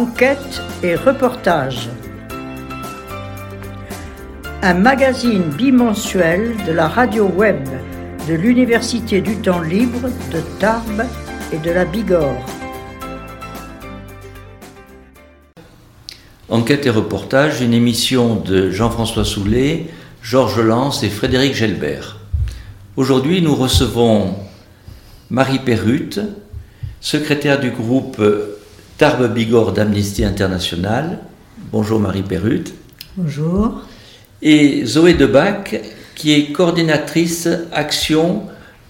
Enquête et reportage. Un magazine bimensuel de la radio web de l'Université du temps libre de Tarbes et de la Bigorre. Enquête et reportage, une émission de Jean-François Soulet, Georges Lance et Frédéric Gelbert. Aujourd'hui, nous recevons Marie Perrute, secrétaire du groupe Tarbes Bigorre d'Amnesty International. Bonjour Marie Perrute. Bonjour. Et Zoé Debac, qui est coordinatrice Action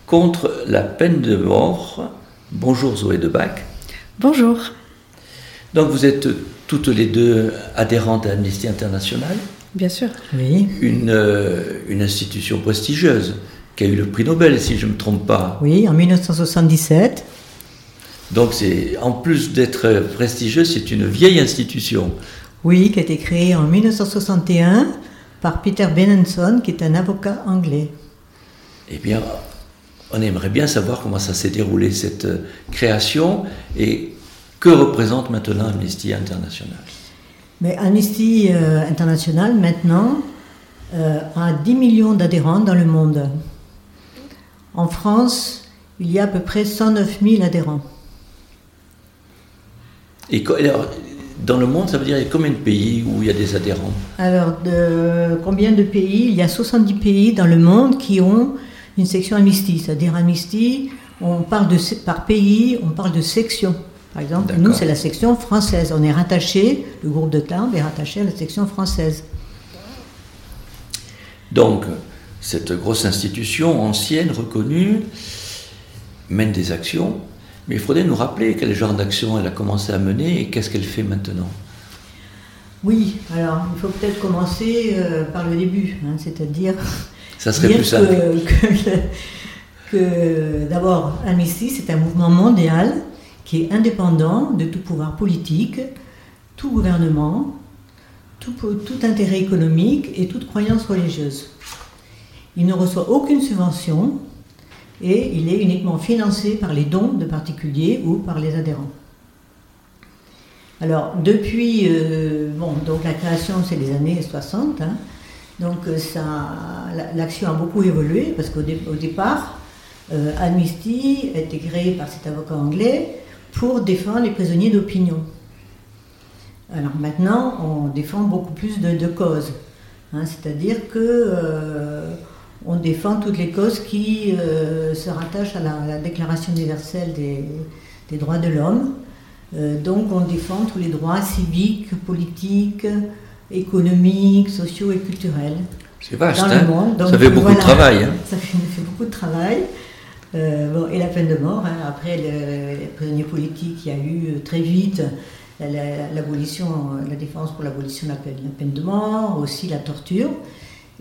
contre la peine de mort. Bonjour Zoé Debac. Bonjour. Donc vous êtes toutes les deux adhérentes à Amnesty International? Bien sûr. Oui. Une, euh, une institution prestigieuse qui a eu le prix Nobel, si je ne me trompe pas. Oui, en 1977. Donc c'est en plus d'être prestigieuse, c'est une vieille institution. Oui, qui a été créée en 1961 par Peter Benenson, qui est un avocat anglais. Eh bien, on aimerait bien savoir comment ça s'est déroulé cette euh, création et que représente maintenant Amnesty International Mais Amnesty euh, International, maintenant, euh, a 10 millions d'adhérents dans le monde. En France, il y a à peu près 109 000 adhérents. Et alors, dans le monde, ça veut dire il y a combien de pays où il y a des adhérents Alors, de, combien de pays? Il y a 70 pays dans le monde qui ont une section Amnesty. C'est-à-dire Amnesty, on parle de, par pays, on parle de section. Par exemple, nous, c'est la section française. On est rattaché, le groupe de Tarbes est rattaché à la section française. Donc, cette grosse institution ancienne, reconnue, mène des actions, mais il faudrait nous rappeler quel genre d'action elle a commencé à mener et qu'est-ce qu'elle fait maintenant. Oui, alors il faut peut-être commencer euh, par le début, hein, c'est-à-dire. Ça serait plus simple. Que, que d'abord, Amnesty, c'est un mouvement mondial qui est indépendant de tout pouvoir politique, tout gouvernement, tout, tout intérêt économique et toute croyance religieuse. Il ne reçoit aucune subvention et il est uniquement financé par les dons de particuliers ou par les adhérents. Alors, depuis, euh, bon, donc la création, c'est les années 60, hein. donc euh, l'action a beaucoup évolué parce qu'au départ, euh, Amnesty a été créé par cet avocat anglais pour défendre les prisonniers d'opinion. Alors maintenant, on défend beaucoup plus de, causes, hein. c'est-à-dire que on défend toutes les causes qui euh, se rattachent à la, Déclaration universelle des, droits de l'homme. Euh, donc on défend tous les droits civiques, politiques, économiques, sociaux et culturels. C'est vaste, hein ça fait beaucoup de travail. Hein. ça fait, beaucoup de travail. Euh, et la peine de mort, hein. après le, prisonnier politique, il y a eu très vite l'abolition, la, défense pour l'abolition de la peine de mort, aussi la torture.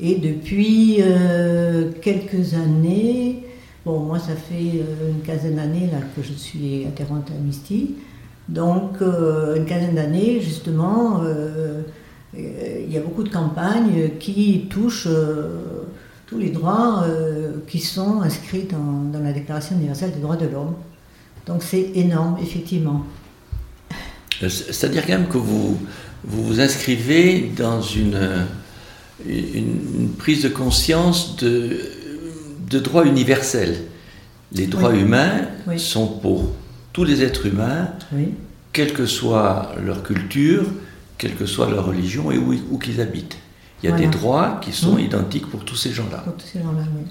Et depuis euh, quelques années, bon, moi ça fait euh, une quinzaine d'années là que je suis adhérente à Amnesty, donc euh, une quinzaine d'années justement, il y a beaucoup de campagnes qui touchent tous les droits qui sont inscrits dans, la Déclaration universelle des droits de l'homme. Donc c'est énorme, effectivement. C'est-à-dire quand même que vous, vous inscrivez dans une une, prise de conscience de, de droits universels. Les droits humains sont pour tous les êtres humains, quelle que soit leur culture, quelle que soit leur religion et où, qu'ils habitent. Il y a des droits qui sont identiques pour tous ces gens-là.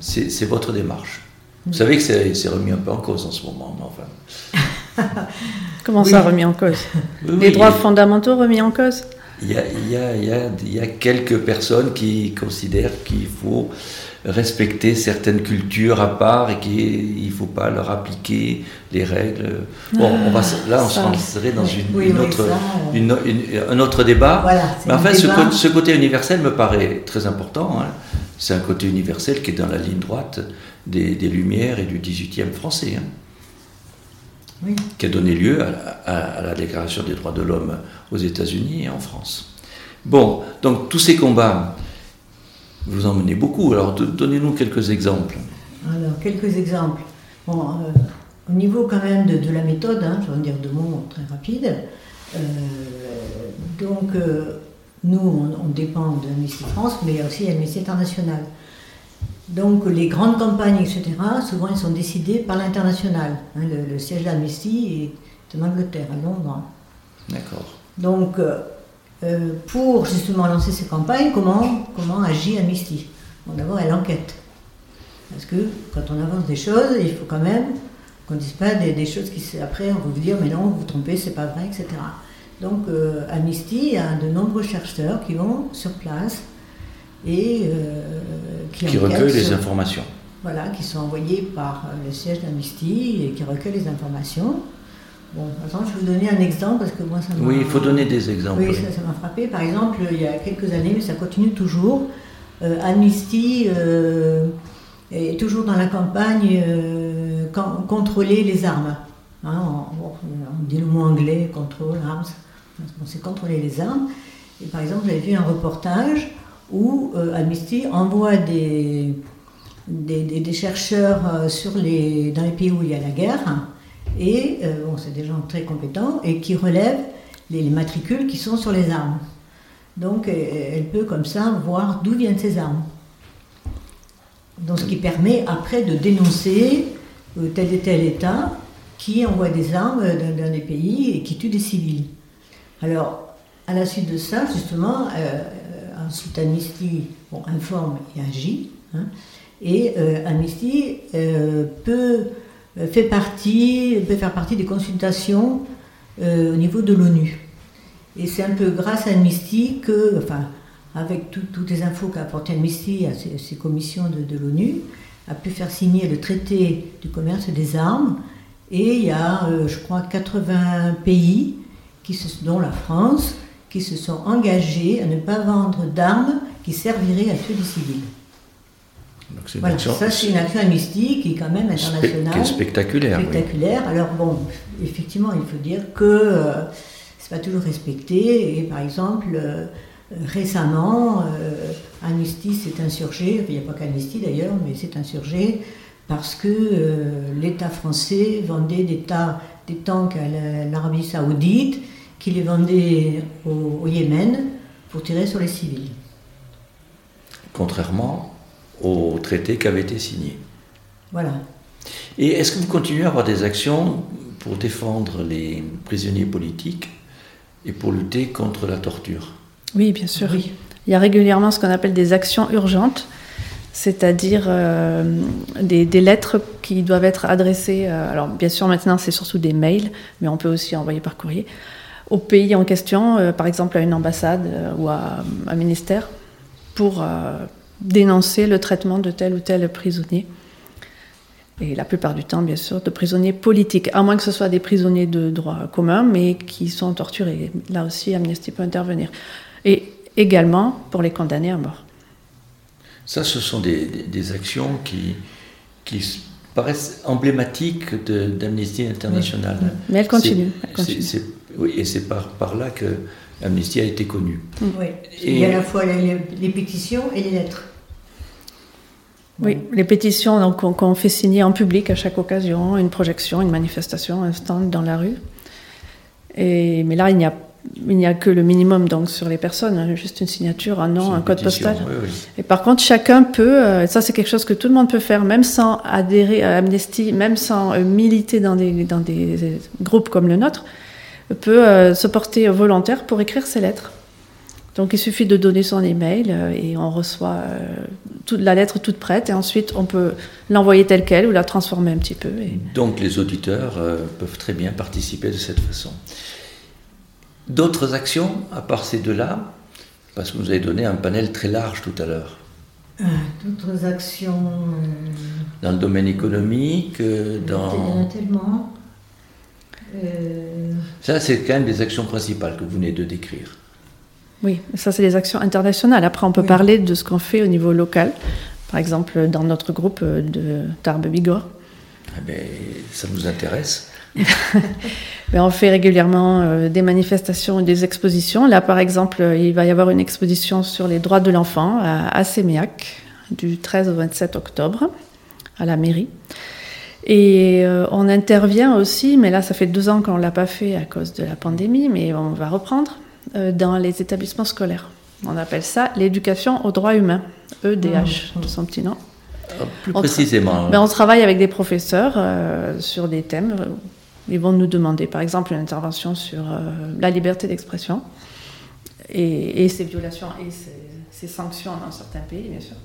c'est votre démarche. Vous savez que c'est remis un peu en cause en ce moment, mais enfin. Comment ça remis en cause? Les droits fondamentaux remis en cause? Il y, a, il, y a, il, y a, il y a, quelques personnes qui considèrent qu'il faut respecter certaines cultures à part et qu'il ne faut pas leur appliquer les règles. Bon, on va, là, on se rentrerait dans une, autre, une, un autre débat. Mais enfin, ce, ce, côté universel me paraît très important. Hein. C'est un côté universel qui est dans la ligne droite des, des Lumières et du 18e français. Hein qui a donné lieu à, la Déclaration des droits de l'homme aux États-Unis et en France. Bon, donc tous ces combats, vous en menez beaucoup, alors donnez-nous quelques exemples. Alors, quelques exemples. Bon, euh, au niveau quand même de, la méthode, hein, je vais dire deux mots très rapides, donc, nous, on, dépend d'Amnesty France, mais aussi Amnesty International. Donc, les grandes campagnes, etc., souvent, elles sont décidées par l'international. Hein, le, siège d'Amnesty est en Angleterre, à Londres. D'accord. Donc, pour justement lancer ces campagnes, comment, comment agit Amnesty? Bon, d'abord, elle enquête. Parce que quand on avance des choses, il faut quand même qu'on ne dise pas des, choses qui, après, on va vous dire, mais non, vous vous trompez, c'est pas vrai, etc. Donc, euh, Amnesty a de nombreux chercheurs qui vont sur place et euh, qui, qui recueillent les informations. Voilà, qui sont envoyés par le siège d'Amnesty et qui recueillent les informations. Bon, attends, je vais vous donner un exemple parce que moi ça m'a. Oui, il faut donner des exemples. Oui, ça m'a frappé. Par exemple, il y a quelques années, mais ça continue toujours, euh, Amnesty et toujours dans la campagne, euh, contrôler les armes. Hein, on, dit le mot anglais, control arms. c'est contrôler les armes. Et par exemple, j'avais vu un reportage où euh, Amnesty envoie des, des, chercheurs euh, dans les pays où il y a la guerre, et bon, c'est des gens très compétents, et qui relèvent les, les matricules qui sont sur les armes. Donc elle peut comme ça voir d'où viennent ces armes. Donc, ce qui permet après de dénoncer euh, tel et tel État qui envoie des armes dans, des pays et qui tue des civils. Alors, à la suite de ça, justement, euh, ensuite Amnesty informe et agit. Hein, et euh, Amnesty peut, fait partie, peut faire partie des consultations au niveau de l'ONU. Et c'est un peu grâce à Amnesty que, enfin, avec toutes les infos qu'a apporté Amnesty à ces, commissions de, l'ONU, a pu faire signer le traité du commerce des armes. Et il y a, euh, je crois, 80 pays, qui dont la France, qui se sont engagés à ne pas vendre d'armes qui serviraient à tuer des civils. voilà, ça c'est une action Amnesty qui est quand même internationale. spectaculaire. Spectaculaire. Alors bon, effectivement, il faut dire que euh, c'est pas toujours respecté. Et par exemple, euh, récemment, euh, Amnesty s'est insurgé, il n'y a pas qu'Amnesty d'ailleurs, mais s'est insurgé parce que euh, l'État français vendait des, des tanks à l'Arabie saoudite, qui les vendait au, Yémen pour tirer sur les civils. Contrairement au traité qui avait été signé. Voilà. Et est-ce que vous continuez à avoir des actions pour défendre les prisonniers politiques et pour lutter contre la torture? Oui, bien sûr. Il y a régulièrement ce qu'on appelle des actions urgentes, c'est-à-dire euh, des, lettres qui doivent être adressées. Euh, alors, bien sûr, maintenant, c'est surtout des mails, mais on peut aussi envoyer par courrier au pays en question, euh, par exemple à une ambassade ou à un ministère, pour dénoncer le traitement de tel ou tel prisonnier. Et la plupart du temps, bien sûr, de prisonniers politiques, à moins que ce soit des prisonniers de droit commun, mais qui sont torturés. Là aussi, Amnesty peut intervenir et également pour les condamnés à mort. Ça, ce sont des, actions qui, qui paraissent emblématiques d'Amnesty International. Mais elles continuent. Oui, et c'est par, par là que Amnesty a été connue. Oui, il y a à la fois les, les pétitions et les lettres. Oui, les pétitions qu'on fait signer en public à chaque occasion, une projection, une manifestation, un stand dans la rue. Et, mais là, il n'y a que le minimum donc sur les personnes, hein, juste une signature, un nom, un code postal. Et par contre, chacun peut, euh, ça c'est quelque chose que tout le monde peut faire, même sans adhérer à Amnesty, même sans euh, militer dans des, dans des groupes comme le nôtre, peut euh, se porter volontaire pour écrire ses lettres. Donc il suffit de donner son email et on reçoit toute la lettre toute prête et ensuite on peut l'envoyer telle qu'elle ou la transformer un petit peu. Donc les auditeurs peuvent très bien participer de cette façon. D'autres actions, à part ces deux-là, parce que vous avez donné un panel très large tout à l'heure. Euh, d'autres actions. Euh, dans le domaine économique, euh, dans. tellement. Ça, c'est quand même des actions principales que vous venez de décrire. Oui, ça, c'est des actions internationales. Après, on peut parler de ce qu'on fait au niveau local. Par exemple, dans notre groupe de Tarbes Bigorre. Eh ben, ça nous intéresse. Ben, on fait régulièrement euh, des manifestations et des expositions. Là, par exemple, il va y avoir une exposition sur les droits de l'enfant à, Séméac du 13 au 27 octobre à la mairie. Et euh, on intervient aussi, mais là ça fait deux ans qu'on ne l'a pas fait à cause de la pandémie, mais on va reprendre, euh, dans les établissements scolaires. On appelle ça l'éducation aux droits humains, EDH, de son petit nom. Ah, plus précisément. Ben, on travaille avec des professeurs euh, sur des thèmes. Ils vont nous demander, par exemple, une intervention sur la liberté d'expression et, et, ses violations et ses, ses sanctions dans certains pays, bien sûr.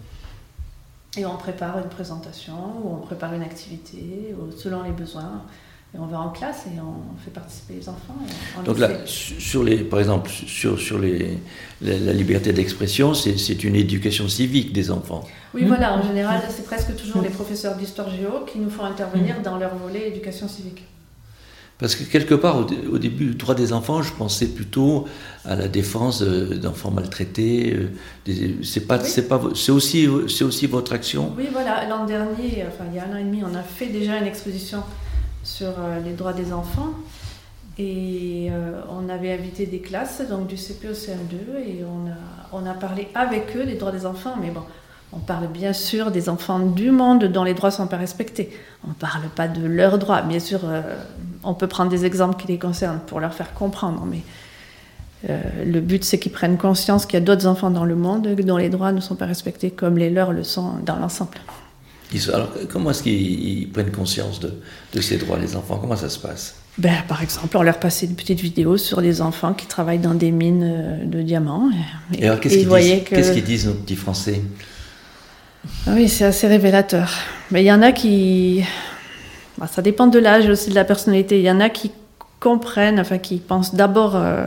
Et on prépare une présentation ou on prépare une activité selon les besoins. Et on va en classe et on fait participer les enfants. Donc là, sur les, par exemple, sur, sur les, la, liberté d'expression, c'est une éducation civique des enfants. Oui, voilà, en général, c'est presque toujours les professeurs d'histoire géo qui nous font intervenir dans leur volet éducation civique. Parce que quelque part, au, début, le droit des enfants, je pensais plutôt à la défense d'enfants maltraités. Euh, c'est pas, c'est pas, c'est aussi, c'est aussi votre action. Oui, voilà. L'an dernier, enfin il y a un an et demi, on a fait déjà une exposition sur euh, les droits des enfants. Et euh, on avait invité des classes, donc du CP au CM2, et on a, on a parlé avec eux des droits des enfants. Mais bon, on parle bien sûr des enfants du monde dont les droits ne sont pas respectés. On ne parle pas de leurs droits. Bien sûr, euh, on peut prendre des exemples qui les concernent pour leur faire comprendre, mais euh, le but, c'est qu'ils prennent conscience qu'il y a d'autres enfants dans le monde dont les droits ne sont pas respectés comme les leurs le sont dans l'ensemble. Alors, comment est-ce qu'ils prennent conscience de, ces droits, les enfants? Comment ça se passe? Ben, Par exemple, on leur passait une petite vidéo sur des enfants qui travaillent dans des mines euh, de diamants. Et, alors, qu'est-ce qu'ils disent? Nos petits Français? Ah oui, c'est assez révélateur. Mais il y en a qui. Bah, ça dépend de l'âge et aussi de la personnalité. Il y en a qui comprennent, enfin, qui pensent d'abord euh,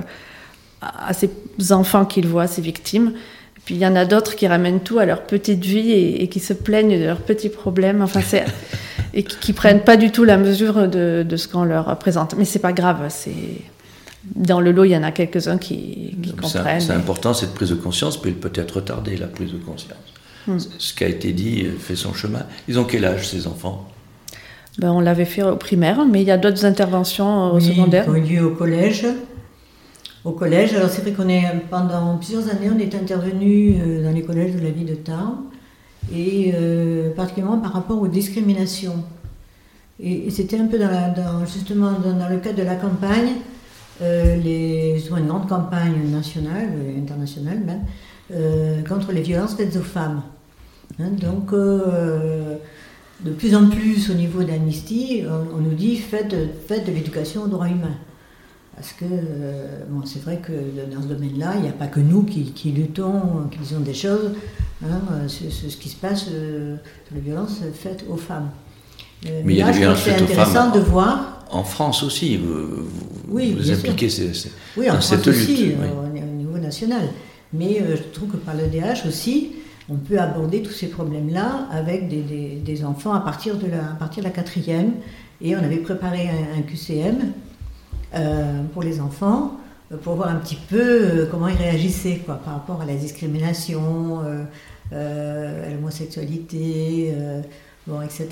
à ces enfants qu'ils voient, ces victimes. puis il y en a d'autres qui ramènent tout à leur petite vie et, qui se plaignent de leurs petits problèmes. Enfin, c'est. et qui, ne prennent pas du tout la mesure de, de ce qu'on leur présente. Mais c'est pas grave, c'est dans le lot, il y en a quelques-uns qui, qui comprennent. C'est important cette prise de conscience, puis peut être retardée la prise de conscience. Hmm. Ce qui a été dit fait son chemin. Ils ont quel âge ces enfants? Ben, On l'avait fait au primaire, mais il y a d'autres interventions au secondaire. Oui, lieu au collège. Au collège, alors c'est vrai qu'on est pendant plusieurs années, on est intervenu euh, dans les collèges de la ville de Tarbes, et euh, particulièrement par rapport aux discriminations. Et, c'était un peu dans, justement dans, le cadre de la campagne, euh, les, une grande campagne nationale, internationale même, contre les violences faites aux femmes. Hein, donc, euh, de plus en plus au niveau d'Amnesty, on, nous dit faites, de l'éducation aux droits humains. Parce que euh, bon, c'est vrai que dans ce domaine-là, il n'y a pas que nous qui, luttons, qui disons des choses hein, ce qui se passe sur les violences faites aux femmes. Euh, mais il y a des violences faites aux femmes de voir. En France aussi, vous, oui, vous impliquez ces, oui, en France aussi, au niveau national. Mais je trouve que par le DH aussi, on peut aborder tous ces problèmes-là avec des, enfants à partir, de la, quatrième. Et on avait préparé un, QCM euh, pour les enfants euh, pour voir un petit peu euh, comment ils réagissaient par rapport à la discrimination, à l'homosexualité, etc.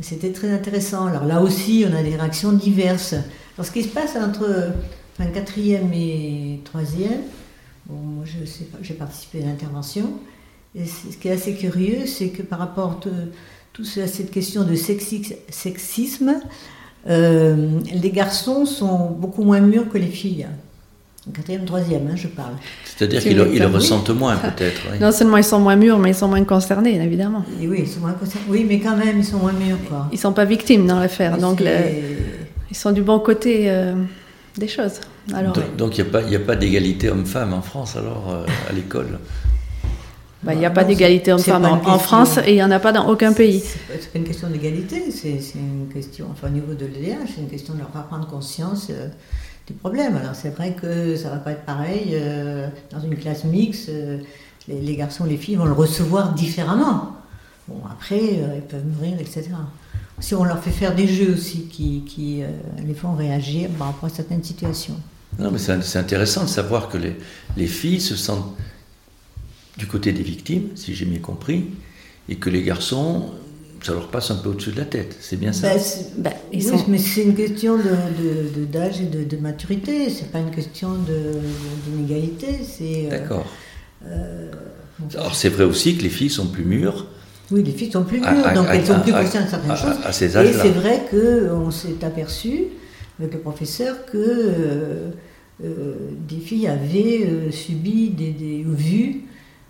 C'était très intéressant. Alors là aussi, on a des réactions diverses. Alors ce qui se passe entre enfin, quatrième et troisième, j'ai participé à l'intervention, et ce qui est assez curieux, c'est que par rapport à cette question de sexisme, euh, les garçons sont beaucoup moins mûrs que les filles. Quatrième, troisième, hein, je parle. C'est-à-dire qu'ils le, ressentent moins, peut-être. Non seulement ils sont moins mûrs, mais ils sont moins concernés, évidemment. oui, ils sont moins concernés. Oui, mais quand même, ils sont moins mûrs. Quoi. Ils ne sont pas victimes dans l'affaire. Donc, ils sont du bon côté euh, des choses. Alors, donc, il n'y a pas, d'égalité homme-femme en France, alors, euh, à l'école? Bah, il n'y a pas d'égalité homme-femme en, France et il n'y en a pas dans aucun pays. Ce n'est pas une question d'égalité, c'est une question, enfin au niveau de l'EDH, c'est une question de leur faire prendre conscience euh, des problèmes. Alors c'est vrai que ça ne va pas être pareil euh, dans une classe mixte, euh, les, garçons et les filles vont le recevoir différemment. Bon, après, ils peuvent mourir, etc. Si on leur fait faire des jeux aussi qui, qui les font réagir par rapport à certaines situations. Non, mais c'est intéressant de savoir que les, les filles se sentent du côté des victimes, si j'ai bien compris, et que les garçons, ça leur passe un peu au-dessus de la tête. C'est bien ça? Bah, bah, oui, mais c'est une question d'âge de, et de, maturité. C'est pas une question d'inégalité. Euh, D'accord. Euh, Alors c'est vrai aussi que les filles sont plus mûres Oui, les filles sont plus dures, donc elles sont plus conscientes de certaines choses. À ces et c'est vrai qu'on s'est aperçu avec le professeur que euh, euh, des filles avaient euh, subi des, des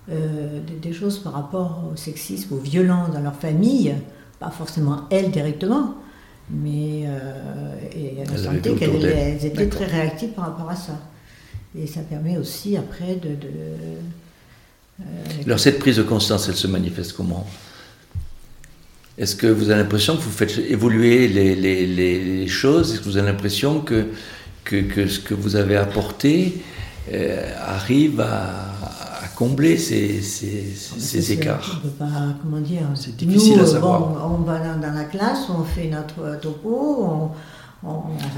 vu des, choses par rapport au sexisme, aux violences dans leur famille, pas forcément elles directement, mais et elles, sentaient qu'elles étaient très réactives par rapport à ça. Et ça permet aussi après de... Alors cette prise de conscience, elle se manifeste comment? Est-ce que vous avez l'impression que vous faites évoluer les, choses? Est-ce que vous avez l'impression que, que, ce que vous avez apporté euh, arrive à, combler ces, ces, écarts On peut pas, comment dire C'est difficile à savoir. on va dans, la classe, on fait notre topo,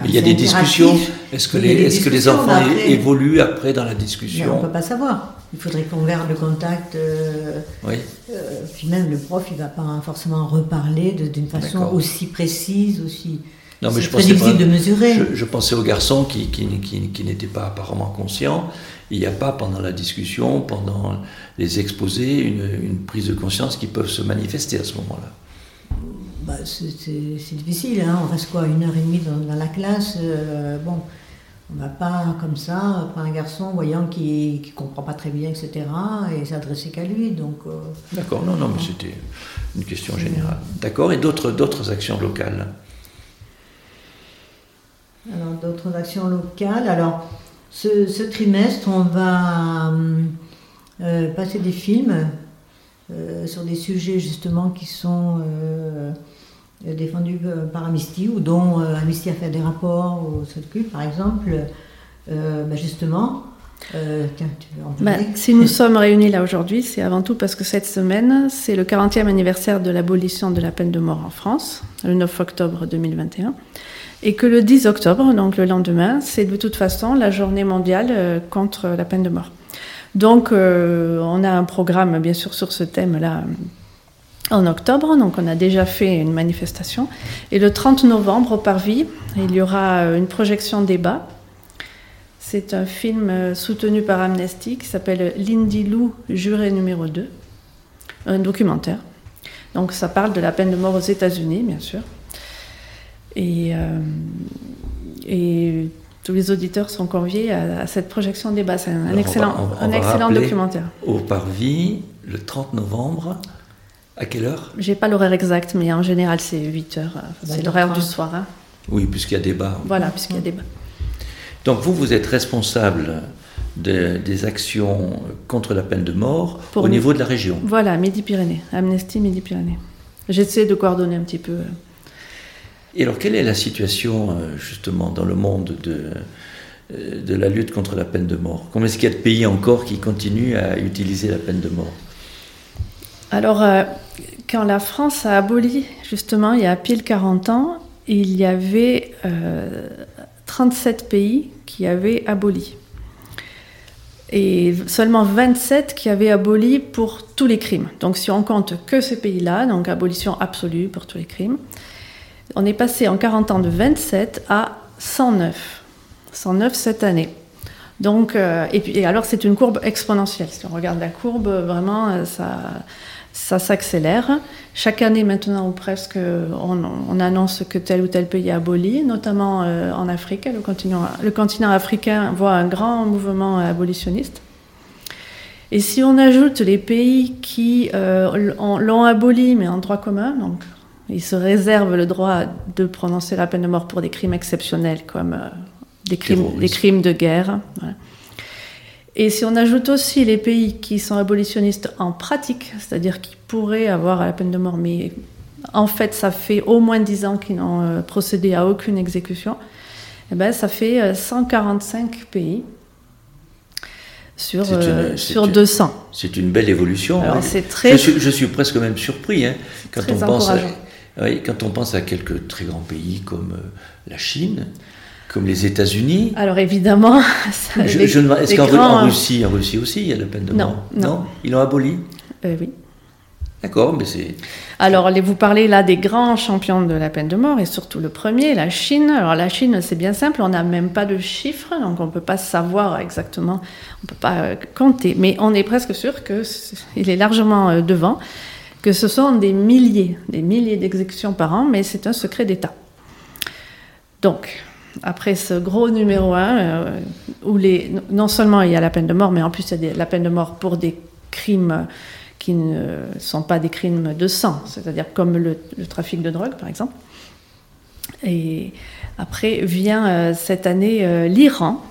il y a des discussions. Est-ce que, les, est que les enfants évoluent après dans la discussion On ne peut pas savoir. Il faudrait qu'on garde le contact. Euh, oui. Euh, puis même le prof, il ne va pas forcément reparler d'une façon aussi précise, aussi. Non, mais je très difficile de mesurer. Je, pensais aux garçons qui, qui, qui, n'étaient pas apparemment conscients. Il n'y a pas pendant la discussion, pendant les exposés, une, une prise de conscience qui peuvent se manifester à ce moment-là. Bah, c'est difficile, hein. on reste quoi, une heure et demie dans, la classe. Euh, bon, on ne va pas comme ça prendre un garçon voyant qui ne comprend pas très bien, etc., et s'adresser qu'à lui. Donc. Euh, D'accord, non, non, mais c'était une question générale. D'accord, et d'autres actions locales? Alors, d'autres actions locales. Alors, ce, trimestre, on va euh, passer des films sur des sujets justement qui sont euh, défendu euh, par Amnesty ou dont euh, Amnesty a fait des rapports au SOTCU, par exemple, bah, justement. Bah, si nous sommes réunis là aujourd'hui, c'est avant tout parce que cette semaine, c'est le 40e anniversaire de l'abolition de la peine de mort en France, le 9 octobre 2021, et que le 10 octobre, donc le lendemain, c'est de toute façon la journée mondiale contre la peine de mort. Donc, on a un programme, bien sûr, sur ce thème-là en octobre, donc on a déjà fait une manifestation. Et le 30 novembre, au Parvis, il y aura une projection débat. C'est un film euh, soutenu par Amnesty qui s'appelle Lindy Lou, juré numéro 2, un documentaire. Donc ça parle de la peine de mort aux États-Unis, bien sûr. Et, euh, et, tous les auditeurs sont conviés à, cette projection débat. C'est un, excellent, un excellent documentaire. Au Parvis, le 30 novembre, à quelle heure? J'ai pas l'horaire exact, mais en général, c'est 8 heures. c'est l'horaire du soir. Hein. Oui, puisqu'il y a débat. Voilà, puisqu'il y a débat. Donc vous, vous êtes responsable des actions contre la peine de mort au niveau de la région. Voilà, Midi-Pyrénées, Amnesty Midi-Pyrénées. J'essaie de coordonner un petit peu. Euh. Et alors, quelle est la situation euh, justement dans le monde de, euh, de la lutte contre la peine de mort? Combien est-ce qu'il y a de pays encore qui continuent à utiliser la peine de mort? Alors, quand la France a aboli, justement, il y a pile 40 ans, il y avait 37 euh, pays qui avaient aboli. Et seulement 27 qui avaient aboli pour tous les crimes. Donc si on compte que ces pays-là, donc abolition absolue pour tous les crimes, on est passé en 40 ans de 27 à 109. 109 cette année. Donc, euh, et, alors c'est une courbe exponentielle. Si on regarde la courbe, vraiment, euh, ça, s'accélère. Chaque année maintenant, ou presque, on, annonce que tel ou tel pays est aboli, notamment euh, en Afrique. Le continent, africain voit un grand mouvement abolitionniste. Et si on ajoute les pays qui l'ont aboli, mais en droit commun, donc ils se réservent le droit de prononcer la peine de mort pour des crimes exceptionnels comme euh, des, crimes, des, crimes, de guerre. Voilà. Et si on ajoute aussi les pays qui sont abolitionnistes en pratique, c'est-à-dire qui pourraient avoir la peine de mort, mais en fait ça fait au moins 10 ans qu'ils n'ont euh, procédé à aucune exécution, eh ben, ça fait 145 euh, pays sur, euh, sur 200. C'est une belle évolution. très... je, suis, presque même surpris hein, quand, on pense à, quand on pense à quelques très grands pays comme la Chine, comme les États-Unis. Alors évidemment, est-ce qu'en Russie, en Russie aussi, il y a la peine de mort Non, non. Ils l'ont aboli euh, Oui. D'accord, mais c'est. Alors, vous parlez là des grands champions de la peine de mort, et surtout le premier, la Chine. Alors, la Chine, c'est bien simple, on n'a même pas de chiffres, donc on ne peut pas savoir exactement, on ne peut pas euh, compter, mais on est presque sûr qu'il est largement euh, devant. Que ce sont des milliers, des milliers d'exécutions par an, mais c'est un secret d'État. Donc, après ce gros numéro 1, euh, où non seulement il y a la peine de mort, mais en plus il y a la peine de mort pour des crimes qui ne sont pas des crimes de sang, c'est-à-dire comme le, trafic de drogue par exemple. Et après vient euh, cette année euh, l'Iran.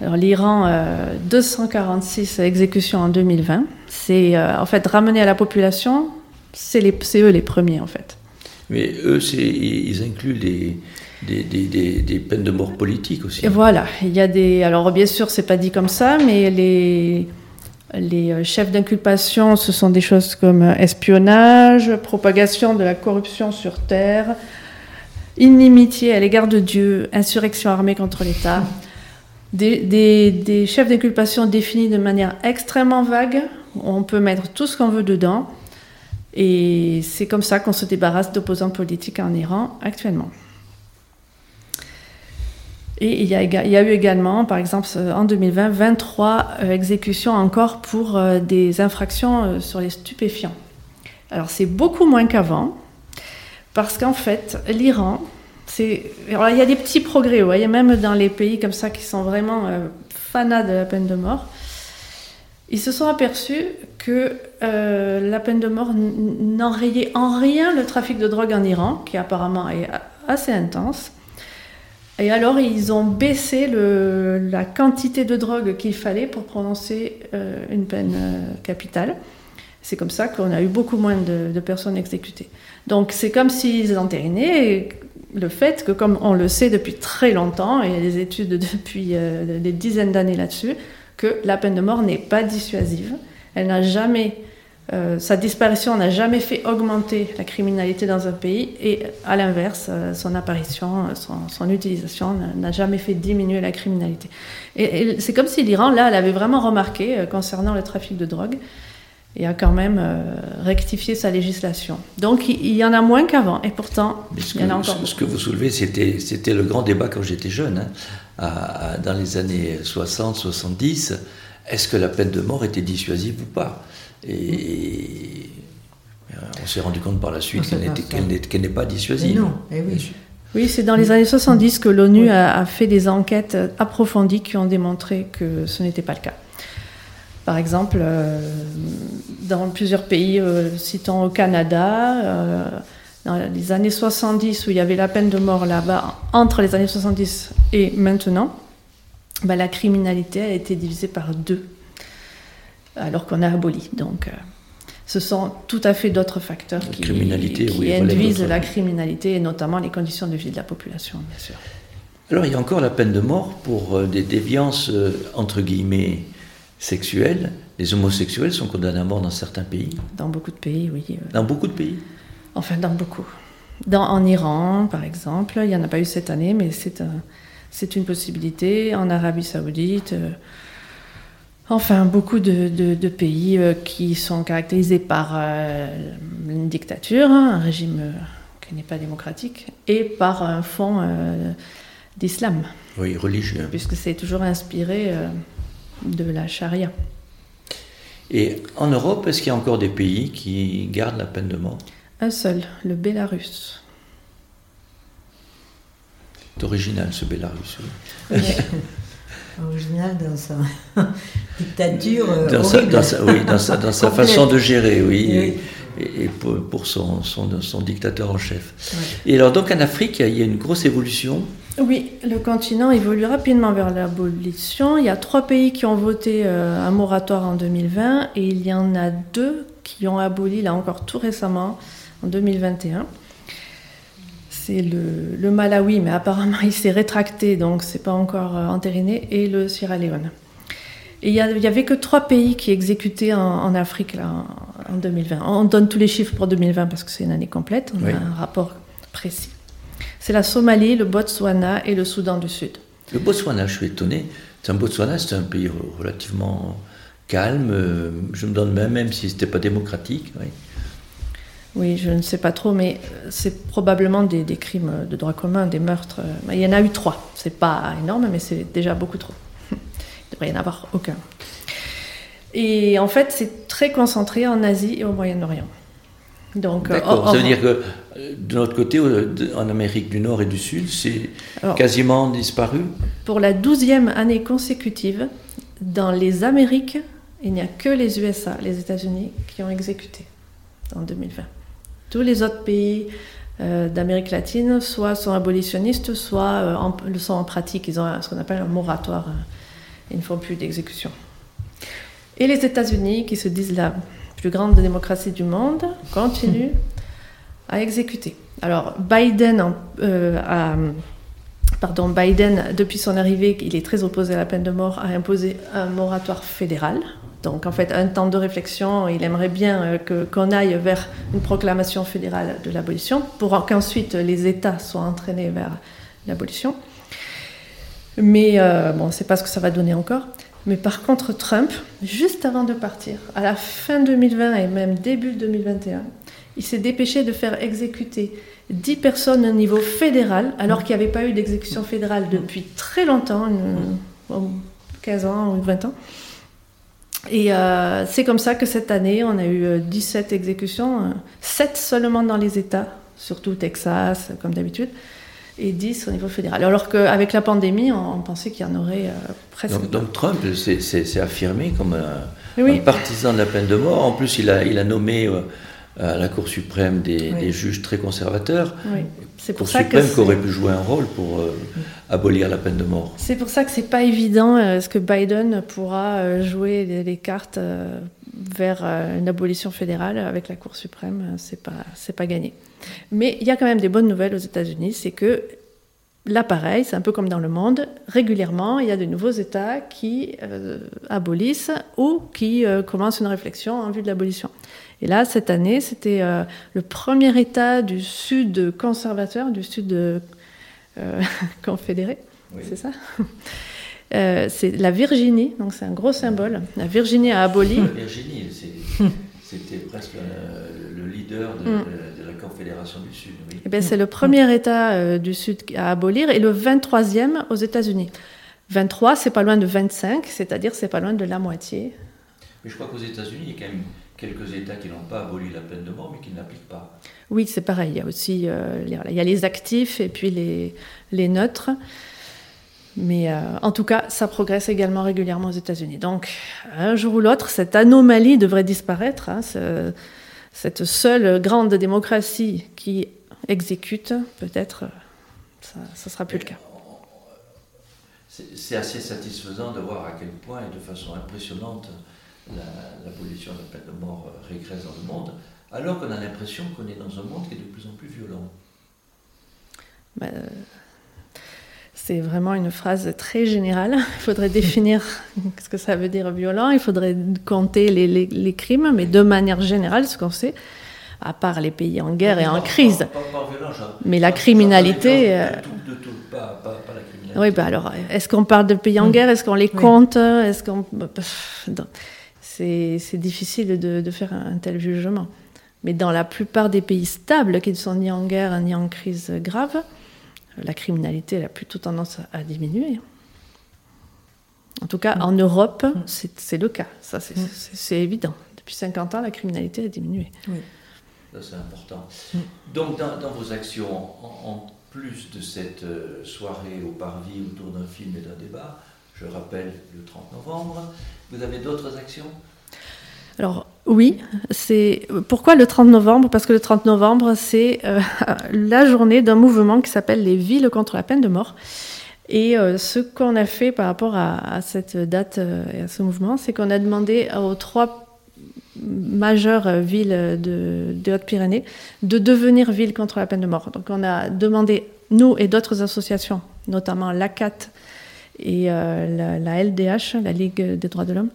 Alors l'Iran, 246 exécutions en 2020. C'est en fait ramener à la population, c'est eux les premiers en fait. Mais eux, ils incluent les, des, peines de mort politiques aussi. Et voilà, il y a des. Alors bien sûr, c'est pas dit comme ça, mais les les euh, chefs d'inculpation, ce sont des choses comme euh, espionnage, propagation de la corruption sur terre, inimitié à l'égard de Dieu, insurrection armée contre l'État. Des, chefs d'inculpation définis de manière extrêmement vague. On peut mettre tout ce qu'on veut dedans. Et c'est comme ça qu'on se débarrasse d'opposants politiques en Iran actuellement. Et il y, a, eu également, par exemple, euh, en 2020, 23 euh, exécutions encore pour euh, des infractions sur les stupéfiants. Alors c'est beaucoup moins qu'avant, parce qu'en fait, l'Iran. Il y a des petits progrès, vous voyez, même dans les pays comme ça qui sont vraiment fanats de la peine de mort, ils se sont aperçus que la peine de mort n'enrayait en rien le trafic de drogue en Iran, qui apparemment est assez intense. Et alors, ils ont baissé la quantité de drogue qu'il fallait pour prononcer euh, une peine euh, capitale. C'est comme ça qu'on a eu beaucoup moins de, personnes exécutées. Donc, c'est comme s'ils entérinaient le fait que, comme on le sait depuis très longtemps, et il y a des études depuis euh, des dizaines d'années là-dessus, que la peine de mort n'est pas dissuasive. Elle n'a jamais euh, sa disparition n'a jamais fait augmenter la criminalité dans un pays et à l'inverse, euh, son apparition, son, utilisation n'a jamais fait diminuer la criminalité. Et, c'est comme si l'Iran, là, elle avait vraiment remarqué concernant le trafic de drogue et a quand même rectifié sa législation. Donc il, y en a moins qu'avant et pourtant il y en a encore. Ce, ce que vous soulevez, c'était le grand débat quand j'étais jeune, hein, dans les années 60, 70. Est-ce que la peine de mort était dissuasive ou pas? Et euh, on s'est rendu compte par la suite qu'elle n'est pas dissuasive. non, eh oui. Oui, c'est dans les années 70 que l'ONU a, fait des enquêtes approfondies qui ont démontré que ce n'était pas le cas. Par exemple, euh, dans plusieurs pays, euh, citant au Canada, dans les années 70 où il y avait la peine de mort là-bas, entre les années 70 et maintenant, bah, la criminalité a été divisée par deux alors qu'on a aboli. Donc, euh, ce sont tout à fait d'autres facteurs qui, induisent la criminalité et notamment les conditions de vie de la population, bien sûr. Alors, il y a encore la peine de mort pour euh, des déviances euh, entre guillemets sexuelles. Les homosexuels sont condamnés à mort dans certains pays. Dans beaucoup de pays, oui. Dans beaucoup de pays Enfin, dans beaucoup. Dans, en Iran, par exemple, il n'y en a pas eu cette année, mais c'est une possibilité. En Arabie saoudite. Enfin, beaucoup de, pays euh, qui sont caractérisés par euh, une dictature, hein, un régime euh, qui n'est pas démocratique, et par un fond d'islam. Oui, religieux. Puisque c'est toujours inspiré de la charia. Et en Europe, est-ce qu'il y a encore des pays qui gardent la peine de mort? Un seul, le Bélarus. C'est original ce Bélarus. Oui. original dans sa dictature. Euh, dans, sa, oui, dans sa, dans sa façon de gérer, oui. Et, pour, son, son, son, dictateur en chef. Et alors, donc en Afrique, il y a une grosse évolution. Oui, le continent évolue rapidement vers l'abolition. Il y a trois pays qui ont voté euh, un moratoire en 2020 et il y en a deux qui ont aboli, là encore tout récemment, en 2021 c'est le, Malawi, mais apparemment il s'est rétracté, donc c'est pas encore euh, entériné, et le Sierra Leone. Et il n'y avait que trois pays qui exécutaient en, Afrique là, en, 2020. On donne tous les chiffres pour 2020 parce que c'est une année complète, on a un rapport précis. C'est la Somalie, le Botswana et le Soudan du Sud. Le Botswana, je suis étonné. Un Botswana, c'est un pays relativement calme. Je me donne même, même si ce n'était pas démocratique. Oui. Oui, je ne sais pas trop, mais c'est probablement des, crimes de droit commun, des meurtres. Il y en a eu trois. C'est pas énorme, mais c'est déjà beaucoup trop. Il devrait y en avoir aucun. Et en fait, c'est très concentré en Asie et au Moyen-Orient. Donc, D'accord, ça veut dire que de notre côté, en Amérique du Nord et du Sud, c'est quasiment disparu? Pour la douzième année consécutive, dans les Amériques, il n'y a que les USA, les États-Unis, qui ont exécuté en 2020. Tous les autres pays euh, d'Amérique latine, soit sont abolitionnistes, soit euh, le sont en pratique. Ils ont ce qu'on appelle un moratoire. Ne font plus d'exécution. Et les États-Unis, qui se disent la plus grande démocratie du monde, continuent à exécuter. Alors, Biden euh, a pardon, Biden, depuis son arrivée, il est très opposé à la peine de mort, a imposé un moratoire fédéral. Donc en fait, un temps de réflexion, il aimerait bien euh, que, qu'on aille vers une proclamation fédérale de l'abolition pour qu'ensuite les États soient entraînés vers l'abolition. Mais euh, bon, on ne sait pas ce que ça va donner encore. Mais par contre, Trump, juste avant de partir, à la fin 2020 et même début 2021, il s'est dépêché de faire exécuter 10 personnes au niveau fédéral, alors qu'il n'y avait pas eu d'exécution fédérale depuis très longtemps, 15 ans ou 20 ans. Et euh, c'est comme ça que cette année, on a eu 17 euh, exécutions, 7 euh, seulement dans les États, surtout Texas, comme d'habitude, et 10 au niveau fédéral. Alors qu'avec la pandémie, on, pensait qu'il y en aurait presque. Donc, Trump s'est affirmé comme un, partisan de la peine de mort. En plus, il a, il a nommé à la Cour suprême des, juges très conservateurs. Oui. C'est pour ça suprême qui aurait pu jouer un rôle pour euh, abolir la peine de mort. C'est pour ça que c'est pas évident. Euh, est-ce que Biden pourra euh, jouer les, cartes vers une abolition fédérale avec la Cour suprême C'est pas c'est pas gagné. Mais il y a quand même des bonnes nouvelles aux États-Unis, c'est que Là, pareil, c'est un peu comme dans le monde. Régulièrement, il y a de nouveaux États qui abolissent ou qui commencent une réflexion en vue de l'abolition. Et là, cette année, c'était euh, le premier État du Sud conservateur, du Sud euh, confédéré, c'est ça? Euh, C'est la Virginie, donc c'est un gros symbole. La Virginie a aboli. La Virginie, c'était presque le leader de, mm. la Confédération du Sud. Eh ben, c'est le premier État du Sud à abolir et le 23e aux États-Unis. 23, c'est pas loin de 25, c'est-à-dire c'est pas loin de la moitié. Mais je crois qu'aux États-Unis, il y a quand même quelques États qui n'ont pas aboli la peine de mort, mais qui ne l'appliquent pas. Oui, c'est pareil. Il y a aussi euh, il y a les actifs et puis les, les neutres. Mais euh, en tout cas, ça progresse également régulièrement aux États-Unis. Donc, un jour ou l'autre, cette anomalie devrait disparaître. Hein, cette seule grande démocratie qui exécute, peut-être, ça ne sera plus le cas. C'est assez satisfaisant de voir à quel point, et de façon impressionnante, l'abolition de la peine de mort euh, régresse dans le monde, alors qu'on a l'impression qu'on est dans un monde qui est de plus en plus violent. Bah, c'est vraiment une phrase très générale. Il faudrait définir ce que ça veut dire violent, il faudrait compter les, les, crimes, mais de manière générale, ce qu'on sait, à part les pays en guerre et en crise. mais la criminalité. De tout, pas, pas, la criminalité. Oui, bah alors, est-ce qu'on parle de pays en guerre? Est-ce qu'on les compte? Est-ce qu'on c'est difficile de, faire un, tel jugement. Mais dans la plupart des pays stables, qui ne sont ni en guerre ni en crise grave, la criminalité a plutôt tendance à, diminuer. En tout cas, en Europe, c'est le cas. Ça, c'est évident. Depuis 50 ans, la criminalité a diminué. Oui. Ça, c'est important. Donc, dans, vos actions, en, plus de cette euh, soirée au Parvis autour d'un film et d'un débat, je rappelle le 30 novembre, vous avez d'autres actions? Alors oui, c'est pourquoi le 30 novembre? Parce que le 30 novembre, c'est euh, la journée d'un mouvement qui s'appelle les villes contre la peine de mort. Et euh, ce qu'on a fait par rapport à, cette date euh, et à ce mouvement, c'est qu'on a demandé aux trois majeures villes de, de Haute-Pyrénées de devenir villes contre la peine de mort. Donc on a demandé, nous et d'autres associations, notamment l'ACAT, et la, LDH, la Ligue des droits de l'homme,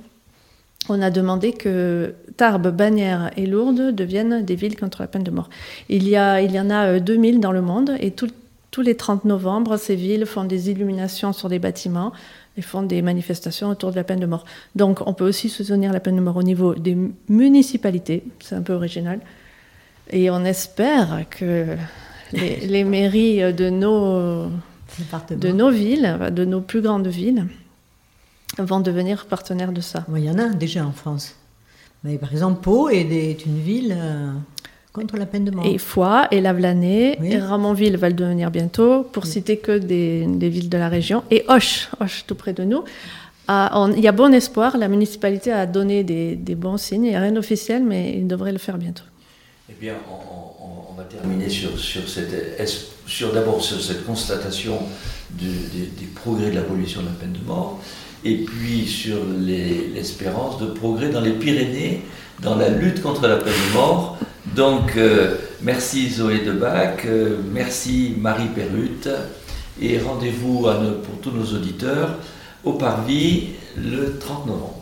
on a demandé que Tarbes, Bagnères et Lourdes deviennent des villes contre la peine de mort. Il y, a, il y en a 2000 euh, dans le monde et tous les 30 novembre, ces villes font des illuminations sur des bâtiments et font des manifestations autour de la peine de mort. Donc on peut aussi soutenir la peine de mort au niveau des municipalités, c'est un peu original. Et on espère que les mairies de nos de nos villes, de nos plus grandes villes, vont devenir partenaires de ça. Il y en a déjà en France. Mais par exemple, Pau est, une ville euh, contre la peine de mort. Et Foix et Lavelanet, et Ramonville va le devenir bientôt, pour citer que des, villes de la région. Et Hoche, Hoche tout près de nous. il y a bon espoir, la municipalité a donné des, bons signes, il n'y a rien d'officiel, mais il devrait le faire bientôt. Eh bien, on, va terminer sur, sur, sur d'abord sur cette constatation des progrès de l'abolition de la peine de mort, et puis sur l'espérance de progrès dans les Pyrénées, dans la lutte contre la peine de mort. Donc, euh, merci Zoé Debac, euh, merci Marie Perrute, et rendez-vous pour tous nos auditeurs au Parvis le 30 novembre.